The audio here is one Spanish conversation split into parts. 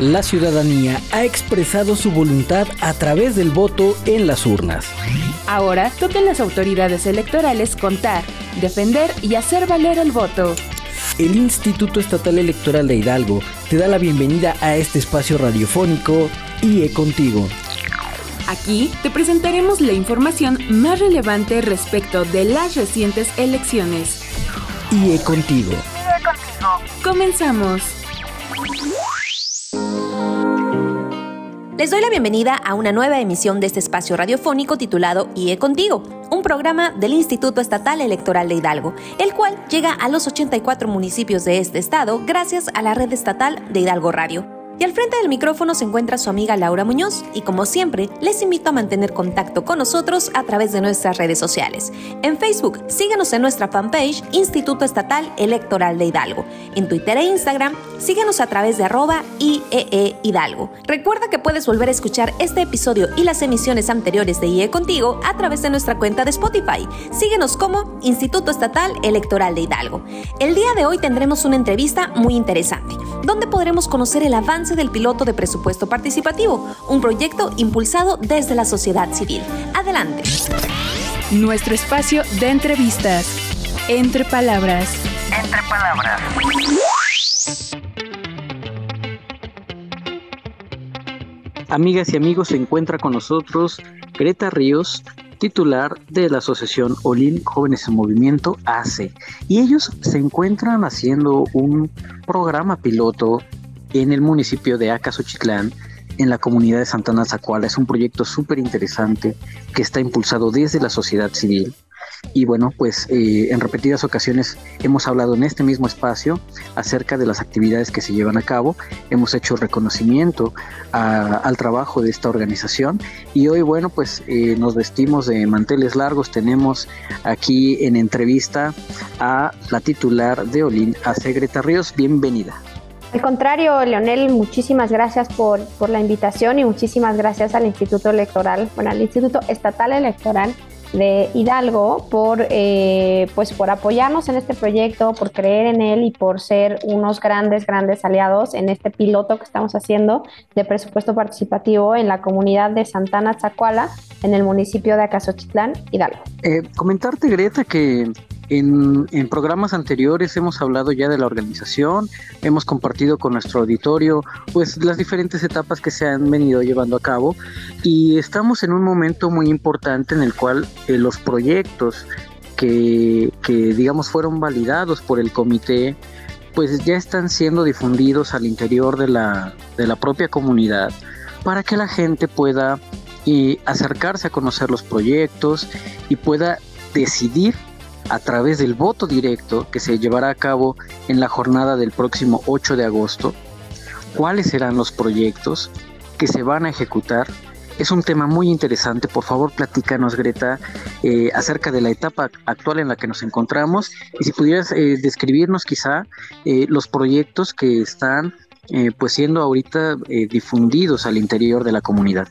La ciudadanía ha expresado su voluntad a través del voto en las urnas. Ahora toquen las autoridades electorales contar, defender y hacer valer el voto. El Instituto Estatal Electoral de Hidalgo te da la bienvenida a este espacio radiofónico IE Contigo. Aquí te presentaremos la información más relevante respecto de las recientes elecciones. IE Contigo. IE Contigo. Comenzamos. Les doy la bienvenida a una nueva emisión de este espacio radiofónico titulado IE Contigo, un programa del Instituto Estatal Electoral de Hidalgo, el cual llega a los 84 municipios de este estado gracias a la red estatal de Hidalgo Radio. Y al frente del micrófono se encuentra su amiga Laura Muñoz y como siempre les invito a mantener contacto con nosotros a través de nuestras redes sociales. En Facebook, síguenos en nuestra fanpage Instituto Estatal Electoral de Hidalgo. En Twitter e Instagram, síguenos a través de arroba IEE Hidalgo. Recuerda que puedes volver a escuchar este episodio y las emisiones anteriores de IE Contigo a través de nuestra cuenta de Spotify. Síguenos como Instituto Estatal Electoral de Hidalgo. El día de hoy tendremos una entrevista muy interesante, donde podremos conocer el avance del piloto de presupuesto participativo, un proyecto impulsado desde la sociedad civil. Adelante. Nuestro espacio de entrevistas. Entre palabras. Entre palabras. Amigas y amigos, se encuentra con nosotros Greta Ríos, titular de la asociación Olin Jóvenes en Movimiento ACE. Y ellos se encuentran haciendo un programa piloto en el municipio de Acasochitlán, en la comunidad de Santana Zacuala. Es un proyecto súper interesante que está impulsado desde la sociedad civil. Y bueno, pues eh, en repetidas ocasiones hemos hablado en este mismo espacio acerca de las actividades que se llevan a cabo. Hemos hecho reconocimiento al trabajo de esta organización. Y hoy, bueno, pues eh, nos vestimos de manteles largos. Tenemos aquí en entrevista a la titular de Olin, a Segreta Ríos. Bienvenida. Al contrario, Leonel, muchísimas gracias por, la invitación y muchísimas gracias al Instituto Electoral, bueno, al Instituto Estatal Electoral de Hidalgo por, eh, pues por apoyarnos en este proyecto, por creer en él y por ser unos grandes, grandes aliados en este piloto que estamos haciendo de presupuesto participativo en la comunidad de Santana Zacuala, en el municipio de Acasochitlán, Hidalgo. Eh, comentarte, Greta, que en, programas anteriores hemos hablado ya de la organización, hemos compartido con nuestro auditorio pues las diferentes etapas que se han venido llevando a cabo y estamos en un momento muy importante en el cual eh, los proyectos que, que digamos fueron validados por el comité pues ya están siendo difundidos al interior de la, de la propia comunidad para que la gente pueda eh, acercarse a conocer los proyectos y pueda decidir a través del voto directo que se llevará a cabo en la jornada del próximo 8 de agosto, cuáles serán los proyectos que se van a ejecutar. Es un tema muy interesante, por favor platícanos Greta eh, acerca de la etapa actual en la que nos encontramos y si pudieras eh, describirnos quizá eh, los proyectos que están pues siendo ahorita difundidos al interior de la comunidad.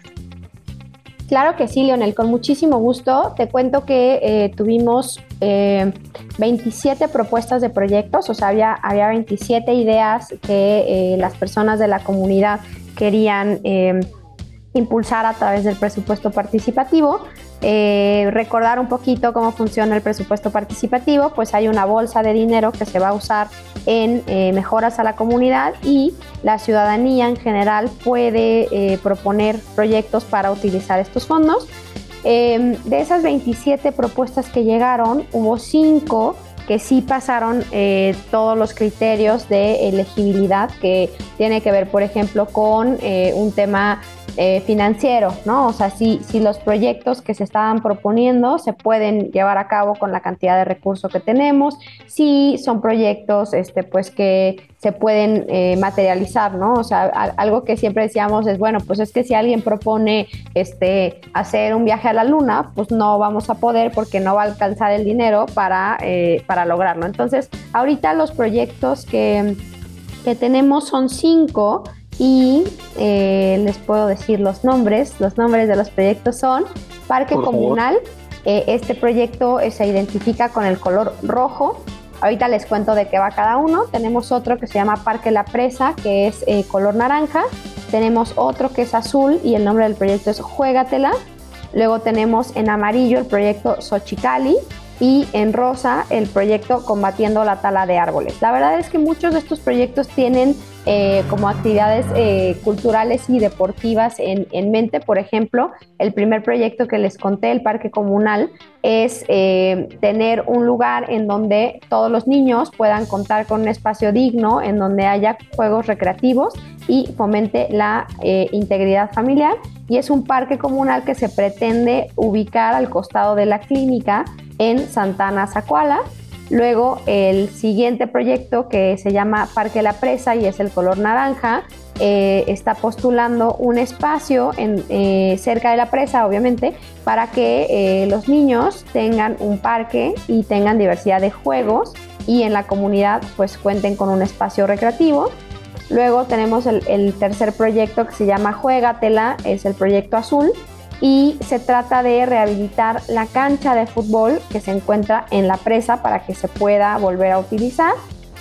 Claro que sí, Leonel, con muchísimo gusto. Te cuento que eh, tuvimos 27 eh, propuestas de proyectos, o sea, había, había 27 ideas que eh, las personas de la comunidad querían impulsar a través del presupuesto participativo. Eh, recordar un poquito cómo funciona el presupuesto participativo, pues hay una bolsa de dinero que se va a usar en eh, mejoras a la comunidad y la ciudadanía en general puede eh, proponer proyectos para utilizar estos fondos. Em, de esas 27 propuestas que llegaron, hubo 5 que sí pasaron todos los criterios de elegibilidad que tiene que ver, por ejemplo, con un tema eh, financiero, ¿no? O sea, si, si los proyectos que se estaban proponiendo se pueden llevar a cabo con la cantidad de recursos que tenemos, si son proyectos, este, pues que se pueden eh, materializar, ¿no? O sea, algo que siempre decíamos es, bueno, pues es que si alguien propone este, hacer un viaje a la luna, pues no vamos a poder porque no va a alcanzar el dinero para, eh, para lograrlo. Entonces, ahorita los proyectos que, que tenemos son cinco y eh, les puedo decir los nombres. Los nombres de los proyectos son Parque Comunal. Eh, este proyecto eh, se identifica con el color rojo. Ahorita les cuento de qué va cada uno. Tenemos otro que se llama Parque La Presa, que es color naranja. Tenemos otro que es azul y el nombre del proyecto es Juégatela. Luego tenemos en amarillo el proyecto Xochicali y en rosa el proyecto Combatiendo la Tala de Árboles. La verdad es que muchos de estos proyectos tienen eh, como actividades eh, culturales y deportivas en, mente. Por ejemplo, el primer proyecto que les conté, el Parque Comunal, es eh, tener un lugar en donde todos los niños puedan contar con un espacio digno, en donde haya juegos recreativos y fomente la integridad familiar. Y es un parque comunal que se pretende ubicar al costado de la clínica en Santana Zacuala. Luego el siguiente proyecto que se llama Parque La Presa y es el color naranja, eh, está postulando un espacio en, eh, cerca de la presa, obviamente, para que eh, los niños tengan un parque y tengan diversidad de juegos y en la comunidad pues cuenten con un espacio recreativo. Luego tenemos el, tercer proyecto que se llama Juegatela, es el proyecto azul, y se trata de rehabilitar la cancha de fútbol que se encuentra en la presa para que se pueda volver a utilizar.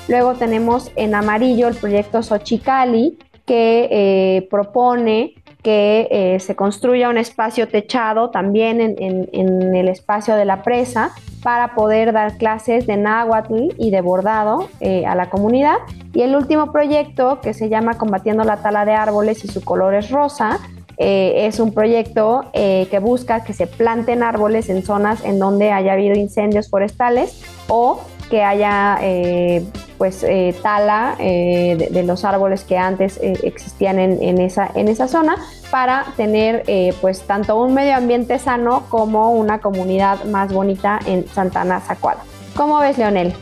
Luego tenemos en amarillo el proyecto Xochicali que eh, propone que eh, se construya un espacio techado también en, el espacio de la presa para poder dar clases de náhuatl y de bordado eh, a la comunidad. Y el último proyecto que se llama Combatiendo la tala de árboles y su color es rosa, eh, es un proyecto eh, que busca que se planten árboles en zonas en donde haya habido incendios forestales o que haya eh, pues tala de, los árboles que antes existían en, esa, en esa zona para tener pues tanto un medio ambiente sano como una comunidad más bonita en Santana Zacuala. ¿Cómo ves, Leonel?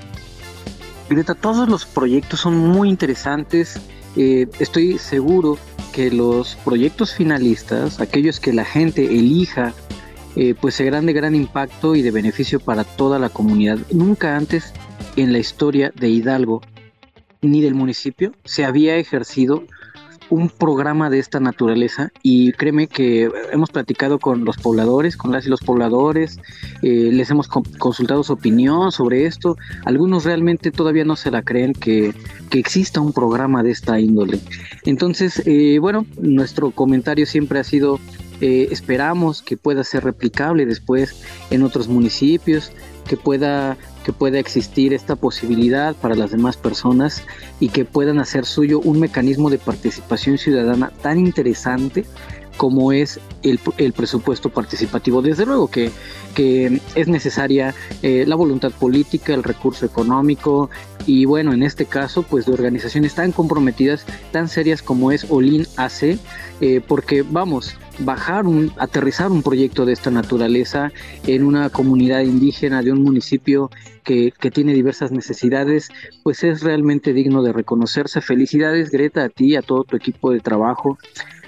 Greta, todos los proyectos son muy interesantes. estoy seguro que los proyectos finalistas, aquellos que la gente elija, eh, pues serán de gran impacto y de beneficio para toda la comunidad. Nunca antes en la historia de Hidalgo ni del municipio se había ejercido un programa de esta naturaleza y créeme que hemos platicado con los pobladores, con las y los pobladores, eh, les hemos consultado su opinión sobre esto, algunos realmente todavía no se la creen que, que exista un programa de esta índole. Entonces, eh, bueno, nuestro comentario siempre ha sido, eh, esperamos que pueda ser replicable después en otros municipios, que pueda que pueda existir esta posibilidad para las demás personas y que puedan hacer suyo un mecanismo de participación ciudadana tan interesante como es el, presupuesto participativo. Desde luego que, que es necesaria eh, la voluntad política, el recurso económico y bueno, en este caso pues de organizaciones tan comprometidas, tan serias como es Olin AC, eh, porque vamos, bajar un, aterrizar un proyecto de esta naturaleza en una comunidad indígena de un municipio que, tiene diversas necesidades, pues es realmente digno de reconocerse. Felicidades Greta a ti, a todo tu equipo de trabajo.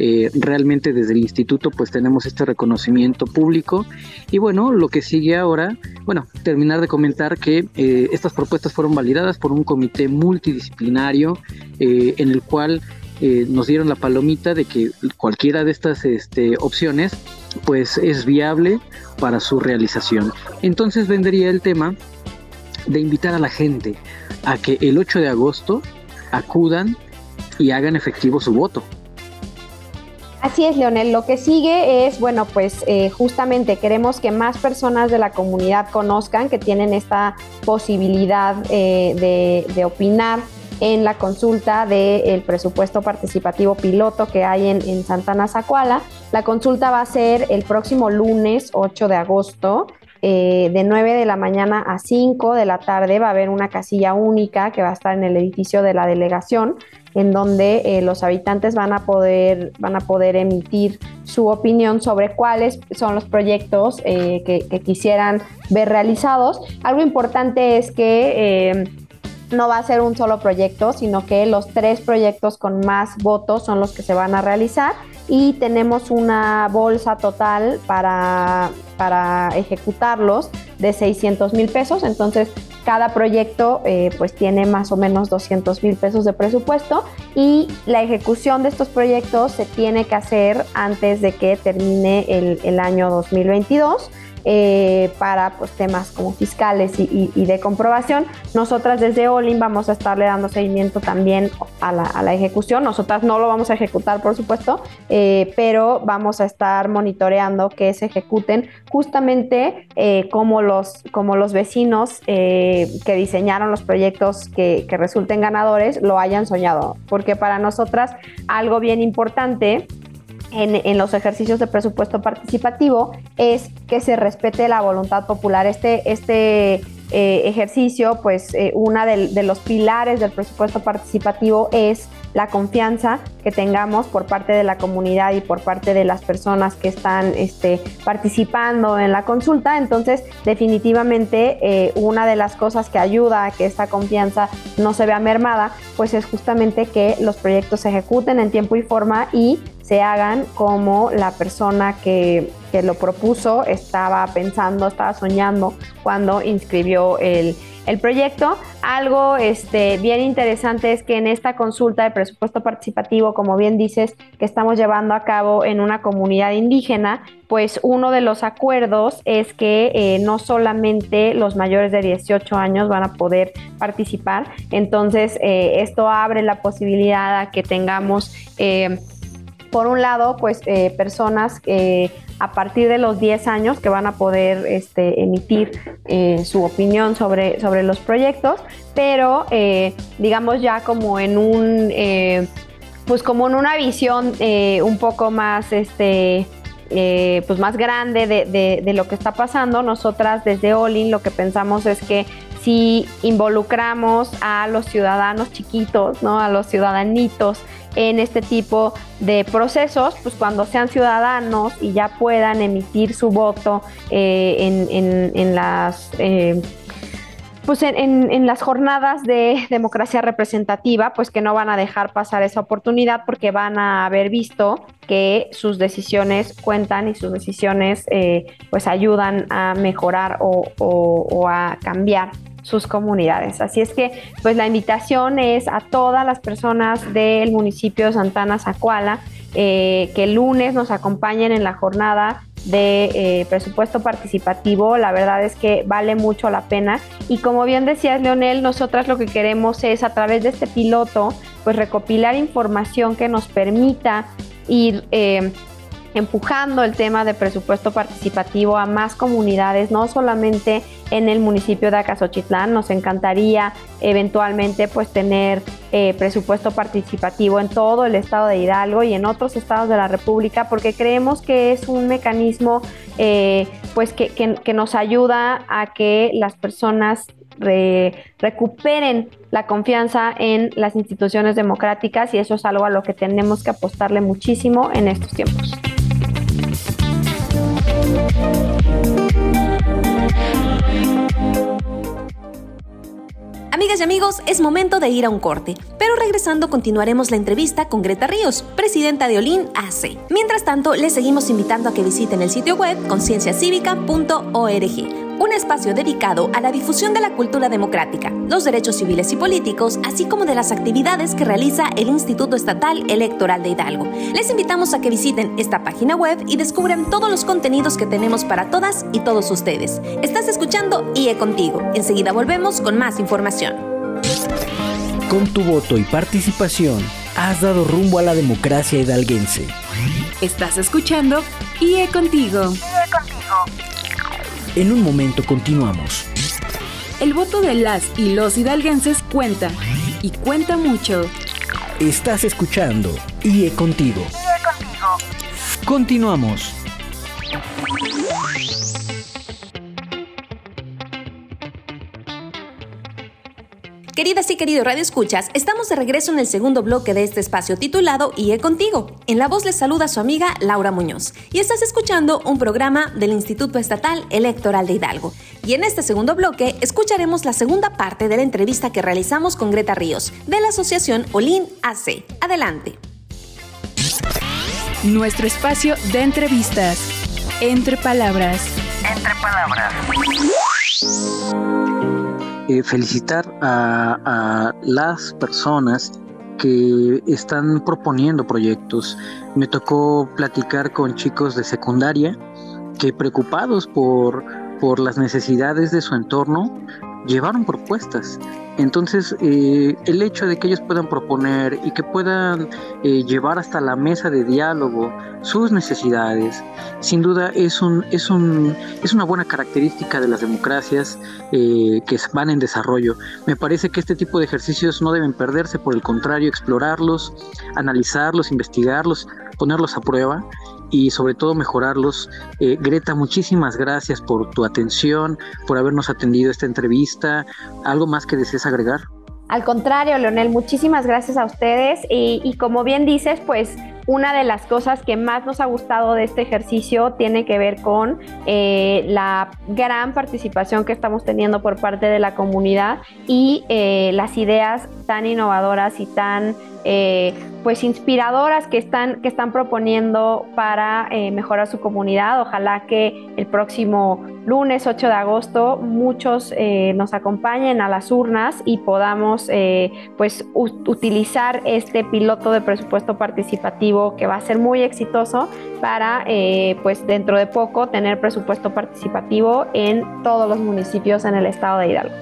Eh, realmente desde el instituto pues tenemos este reconocimiento público y bueno, lo que sigue ahora, bueno, terminar de comentar que eh, estas propuestas fueron validadas por un comité multidisciplinario eh, en el cual eh, nos dieron la palomita de que cualquiera de estas este, opciones pues es viable para su realización. Entonces vendría el tema de invitar a la gente a que el 8 de agosto acudan y hagan efectivo su voto. Así es, Leonel. Lo que sigue es, bueno, pues eh, justamente queremos que más personas de la comunidad conozcan que tienen esta posibilidad eh, de, opinar en la consulta del presupuesto participativo piloto que hay en, en Santana Zacuala. La consulta va a ser el próximo lunes 8 de agosto. Eh, de 9 de la mañana a 5 de la tarde va a haber una casilla única que va a estar en el edificio de la delegación, en donde eh, los habitantes van a, poder, van a poder emitir su opinión sobre cuáles son los proyectos eh, que, que, quisieran ver realizados. Algo importante es que no va a ser un solo proyecto, sino que los tres proyectos con más votos son los que se van a realizar y tenemos una bolsa total para, para ejecutarlos de 600 mil pesos. Entonces, cada proyecto eh, pues tiene más o menos 200 mil pesos de presupuesto y la ejecución de estos proyectos se tiene que hacer antes de que termine el, el año 2022. Eh, para pues, temas como fiscales y, de comprobación. Nosotras desde Olin vamos a estarle dando seguimiento también a la, ejecución. Nosotras no lo vamos a ejecutar, por supuesto, eh, pero vamos a estar monitoreando que se ejecuten justamente eh, como, los, como los vecinos que diseñaron los proyectos que, que resulten ganadores lo hayan soñado. Porque para nosotras algo bien importante en, los ejercicios de presupuesto participativo es que se respete la voluntad popular. Este, este eh, ejercicio, pues eh, uno de, los pilares del presupuesto participativo es la confianza que tengamos por parte de la comunidad y por parte de las personas que están este, participando en la consulta. Entonces, definitivamente, eh, una de las cosas que ayuda a que esta confianza no se vea mermada, pues es justamente que los proyectos se ejecuten en tiempo y forma y se hagan como la persona que, lo propuso estaba pensando, estaba soñando cuando inscribió el, proyecto. Algo este, bien interesante es que en esta consulta de presupuesto participativo, como bien dices, que estamos llevando a cabo en una comunidad indígena, pues uno de los acuerdos es que eh, no solamente los mayores de 18 años van a poder participar, entonces eh, esto abre la posibilidad a que tengamos... Eh, por un lado, pues personas eh, a partir de los 10 años que van a poder este, emitir eh, su opinión sobre, sobre los proyectos, pero digamos ya como en un, pues como en una visión un poco más, este, pues más grande de, de, lo que está pasando, nosotras desde Olin lo que pensamos es que si involucramos a los ciudadanos chiquitos, ¿no? a los ciudadanitos, en este tipo de procesos, pues cuando sean ciudadanos y ya puedan emitir su voto eh, en, las... Eh, pues en, las jornadas de democracia representativa, pues que no van a dejar pasar esa oportunidad porque van a haber visto que sus decisiones cuentan y sus decisiones eh, pues ayudan a mejorar o a cambiar sus comunidades. Así es que, pues la invitación es a todas las personas del municipio de Santana Zacuala eh, que el lunes nos acompañen en la jornada de eh, presupuesto participativo. La verdad es que vale mucho la pena. Y como bien decías, Leonel, nosotras lo que queremos es a través de este piloto, pues recopilar información que nos permita ir eh, empujando el tema de presupuesto participativo a más comunidades, no solamente en el municipio de Acasochitlán. Nos encantaría eventualmente pues tener eh, presupuesto participativo en todo el estado de Hidalgo y en otros estados de la República porque creemos que es un mecanismo eh, pues que, que, nos ayuda a que las personas recuperen la confianza en las instituciones democráticas y eso es algo a lo que tenemos que apostarle muchísimo en estos tiempos. Amigas y amigos, es momento de ir a un corte, pero regresando continuaremos la entrevista con Greta Ríos, presidenta de Olin AC. Mientras tanto, les seguimos invitando a que visiten el sitio web concienciacivica.org un espacio dedicado a la difusión de la cultura democrática, los derechos civiles y políticos, así como de las actividades que realiza el Instituto Estatal Electoral de Hidalgo. Les invitamos a que visiten esta página web y descubran todos los contenidos que tenemos para todas y todos ustedes. Estás escuchando IE Contigo. Enseguida volvemos con más información. Con tu voto y participación, has dado rumbo a la democracia hidalguense. Estás escuchando IE Contigo. IE Contigo. En un momento continuamos. El voto de las y los hidalguenses cuenta, y cuenta mucho. Estás escuchando IE Contigo. IE Contigo. Continuamos. Queridas y queridos Radio Escuchas, estamos de regreso en el segundo bloque de este espacio titulado IE Contigo. En la voz les saluda su amiga Laura Muñoz y estás escuchando un programa del Instituto Estatal Electoral de Hidalgo. Y en este segundo bloque escucharemos la segunda parte de la entrevista que realizamos con Greta Ríos de la Asociación Olin AC. Adelante. Nuestro espacio de entrevistas. Entre palabras. Entre palabras. Eh, felicitar a, las personas que están proponiendo proyectos. Me tocó platicar con chicos de secundaria que preocupados por, por las necesidades de su entorno, llevaron propuestas. Entonces, eh, el hecho de que ellos puedan proponer y que puedan eh, llevar hasta la mesa de diálogo sus necesidades, sin duda es, un, es, un, es una buena característica de las democracias eh, que van en desarrollo. Me parece que este tipo de ejercicios no deben perderse, por el contrario, explorarlos, analizarlos, investigarlos, ponerlos a prueba y sobre todo mejorarlos. Greta, muchísimas gracias por tu atención, por habernos atendido esta entrevista. ¿Algo más que desees agregar? Al contrario, Leonel, muchísimas gracias a ustedes y, como bien dices, pues una de las cosas que más nos ha gustado de este ejercicio tiene que ver con eh, la gran participación que estamos teniendo por parte de la comunidad y eh, las ideas tan innovadoras y tan eh, pues inspiradoras que están, que están proponiendo para eh, mejorar su comunidad. Ojalá que el próximo lunes 8 de agosto muchos eh, nos acompañen a las urnas y podamos pues utilizar este piloto de presupuesto participativo que va a ser muy exitoso para pues dentro de poco tener presupuesto participativo en todos los municipios en el estado de Hidalgo.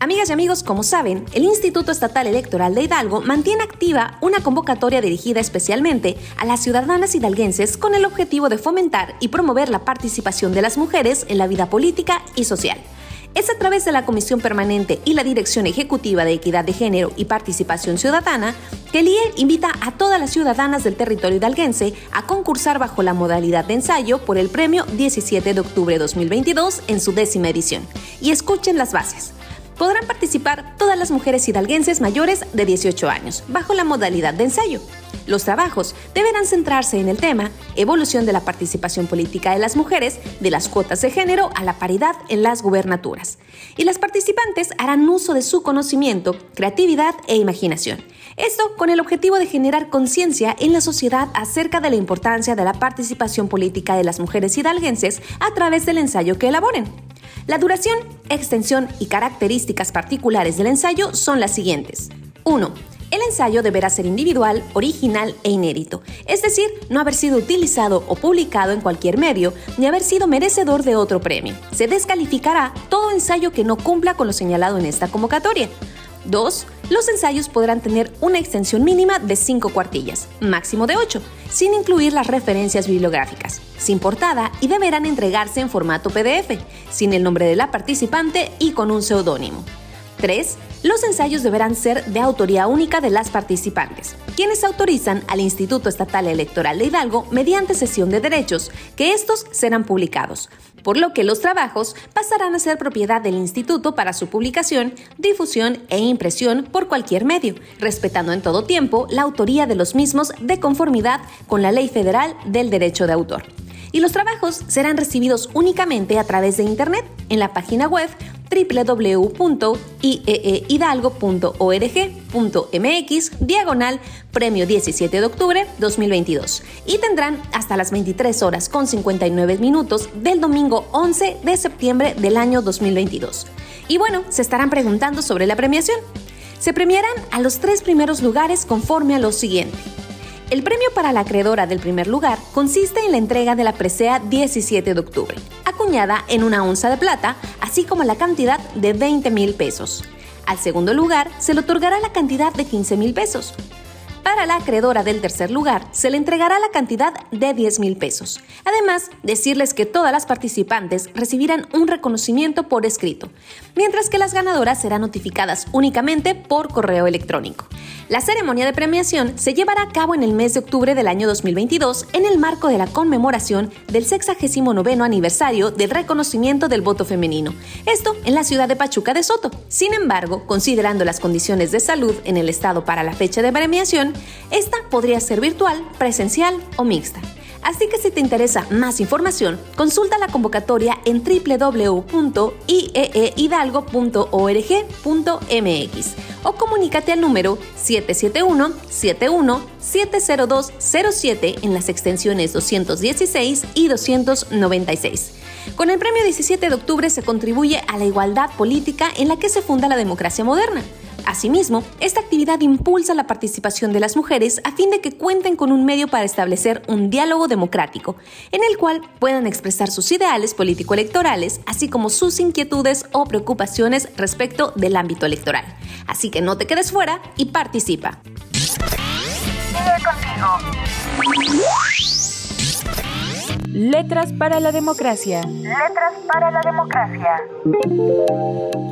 Amigas y amigos, como saben, el Instituto Estatal Electoral de Hidalgo mantiene activa una convocatoria dirigida especialmente a las ciudadanas hidalguenses con el objetivo de fomentar y promover la participación de las mujeres en la vida política y social. Es a través de la Comisión Permanente y la Dirección Ejecutiva de Equidad de Género y Participación Ciudadana que el IE invita a todas las ciudadanas del territorio hidalguense a concursar bajo la modalidad de ensayo por el premio 17 de octubre 2022 en su décima edición. Y escuchen las bases podrán participar todas las mujeres hidalguenses mayores de 18 años, bajo la modalidad de ensayo. Los trabajos deberán centrarse en el tema evolución de la participación política de las mujeres, de las cuotas de género a la paridad en las gubernaturas. Y las participantes harán uso de su conocimiento, creatividad e imaginación. Esto con el objetivo de generar conciencia en la sociedad acerca de la importancia de la participación política de las mujeres hidalguenses a través del ensayo que elaboren. La duración, extensión y características particulares del ensayo son las siguientes. 1. El ensayo deberá ser individual, original e inédito, es decir, no haber sido utilizado o publicado en cualquier medio, ni haber sido merecedor de otro premio. Se descalificará todo ensayo que no cumpla con lo señalado en esta convocatoria. 2. Los ensayos podrán tener una extensión mínima de 5 cuartillas, máximo de 8, sin incluir las referencias bibliográficas, sin portada y deberán entregarse en formato PDF, sin el nombre de la participante y con un seudónimo. 3. Los ensayos deberán ser de autoría única de las participantes, quienes autorizan al Instituto Estatal Electoral de Hidalgo mediante sesión de derechos, que estos serán publicados, por lo que los trabajos pasarán a ser propiedad del instituto para su publicación, difusión e impresión por cualquier medio, respetando en todo tiempo la autoría de los mismos de conformidad con la Ley Federal del Derecho de Autor. Y los trabajos serán recibidos únicamente a través de Internet en la página web www.ieehidalgo.org.mx diagonal premio 17 de octubre 2022 y tendrán hasta las 23 horas con 59 minutos del domingo 11 de septiembre del año 2022. Y bueno, se estarán preguntando sobre la premiación. Se premiarán a los tres primeros lugares conforme a lo siguiente. El premio para la acreedora del primer lugar consiste en la entrega de la presea 17 de octubre, acuñada en una onza de plata, así como la cantidad de 20 mil pesos. Al segundo lugar se le otorgará la cantidad de 15 mil pesos. Para la acreedora del tercer lugar se le entregará la cantidad de 10 mil pesos. Además, decirles que todas las participantes recibirán un reconocimiento por escrito, mientras que las ganadoras serán notificadas únicamente por correo electrónico. La ceremonia de premiación se llevará a cabo en el mes de octubre del año 2022 en el marco de la conmemoración del 69 aniversario del reconocimiento del voto femenino, esto en la ciudad de Pachuca de Soto. Sin embargo, considerando las condiciones de salud en el estado para la fecha de premiación, esta podría ser virtual, presencial o mixta. Así que si te interesa más información, consulta la convocatoria en www.ieehidalgo.org.mx o comunícate al número 771-71-70207 en las extensiones 216 y 296. Con el premio 17 de octubre se contribuye a la igualdad política en la que se funda la democracia moderna Asimismo, esta actividad impulsa la participación de las mujeres a fin de que cuenten con un medio para establecer un diálogo democrático, en el cual puedan expresar sus ideales político-electorales, así como sus inquietudes o preocupaciones respecto del ámbito electoral. Así que no te quedes fuera y participa. Letras para la democracia. Letras para la democracia.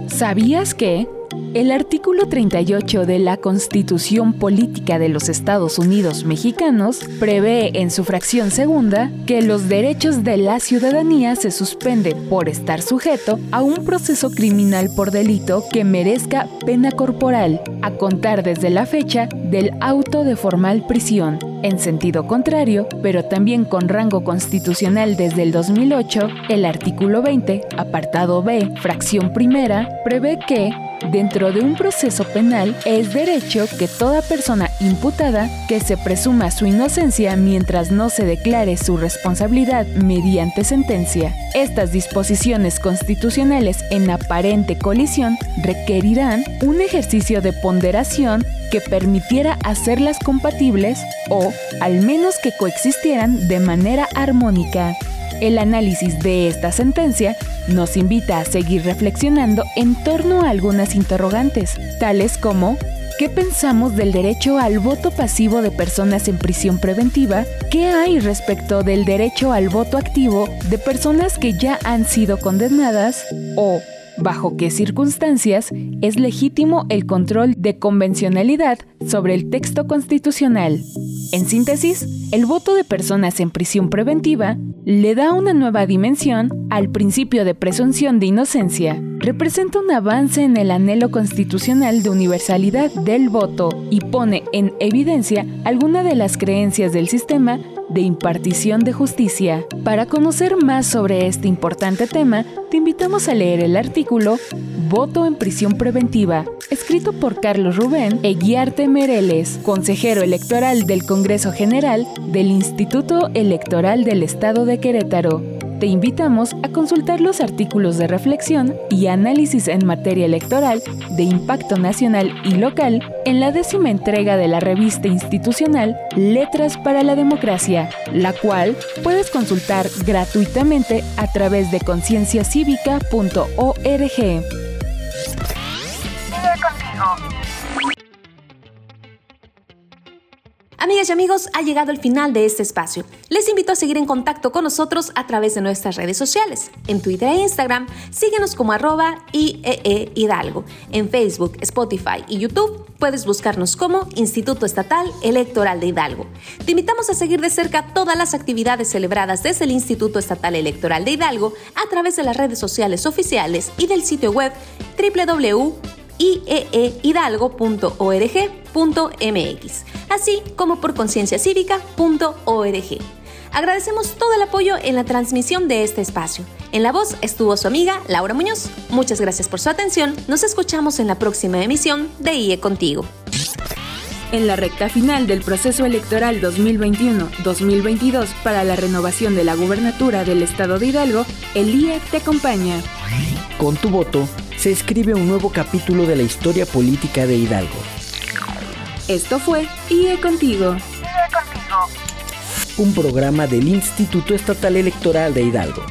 ¿Sabías que? El artículo 38 de la Constitución Política de los Estados Unidos Mexicanos prevé en su fracción segunda que los derechos de la ciudadanía se suspende por estar sujeto a un proceso criminal por delito que merezca pena corporal, a contar desde la fecha del auto de formal prisión. En sentido contrario, pero también con rango constitucional desde el 2008, el artículo 20, apartado B, fracción primera, prevé que Dentro de un proceso penal es derecho que toda persona imputada que se presuma su inocencia mientras no se declare su responsabilidad mediante sentencia. Estas disposiciones constitucionales en aparente colisión requerirán un ejercicio de ponderación que permitiera hacerlas compatibles o al menos que coexistieran de manera armónica. El análisis de esta sentencia nos invita a seguir reflexionando en torno a algunas interrogantes, tales como ¿Qué pensamos del derecho al voto pasivo de personas en prisión preventiva? ¿Qué hay respecto del derecho al voto activo de personas que ya han sido condenadas? ¿O bajo qué circunstancias es legítimo el control de convencionalidad sobre el texto constitucional? En síntesis, el voto de personas en prisión preventiva le da una nueva dimensión al principio de presunción de inocencia. Representa un avance en el anhelo constitucional de universalidad del voto y pone en evidencia alguna de las creencias del sistema de impartición de justicia. Para conocer más sobre este importante tema, te invitamos a leer el artículo Voto en prisión preventiva, escrito por Carlos Rubén Eguiarte Mereles, consejero electoral del Congreso General del Instituto Electoral del Estado de Querétaro te invitamos a consultar los artículos de reflexión y análisis en materia electoral de impacto nacional y local en la décima entrega de la revista institucional Letras para la Democracia, la cual puedes consultar gratuitamente a través de concienciacívica.org. Amigas y amigos, ha llegado el final de este espacio. Les invito a seguir en contacto con nosotros a través de nuestras redes sociales. En Twitter e Instagram, síguenos como arroba IEE Hidalgo. En Facebook, Spotify y YouTube, puedes buscarnos como Instituto Estatal Electoral de Hidalgo. Te invitamos a seguir de cerca todas las actividades celebradas desde el Instituto Estatal Electoral de Hidalgo a través de las redes sociales oficiales y del sitio web www ieehidalgo.org.mx, así como por concienciacívica.org. Agradecemos todo el apoyo en la transmisión de este espacio. En la voz estuvo su amiga Laura Muñoz. Muchas gracias por su atención. Nos escuchamos en la próxima emisión de IE Contigo. En la recta final del proceso electoral 2021-2022 para la renovación de la gubernatura del estado de Hidalgo, el IE te acompaña. Con tu voto, se escribe un nuevo capítulo de la historia política de Hidalgo. Esto fue IE Contigo. IE Contigo. Un programa del Instituto Estatal Electoral de Hidalgo.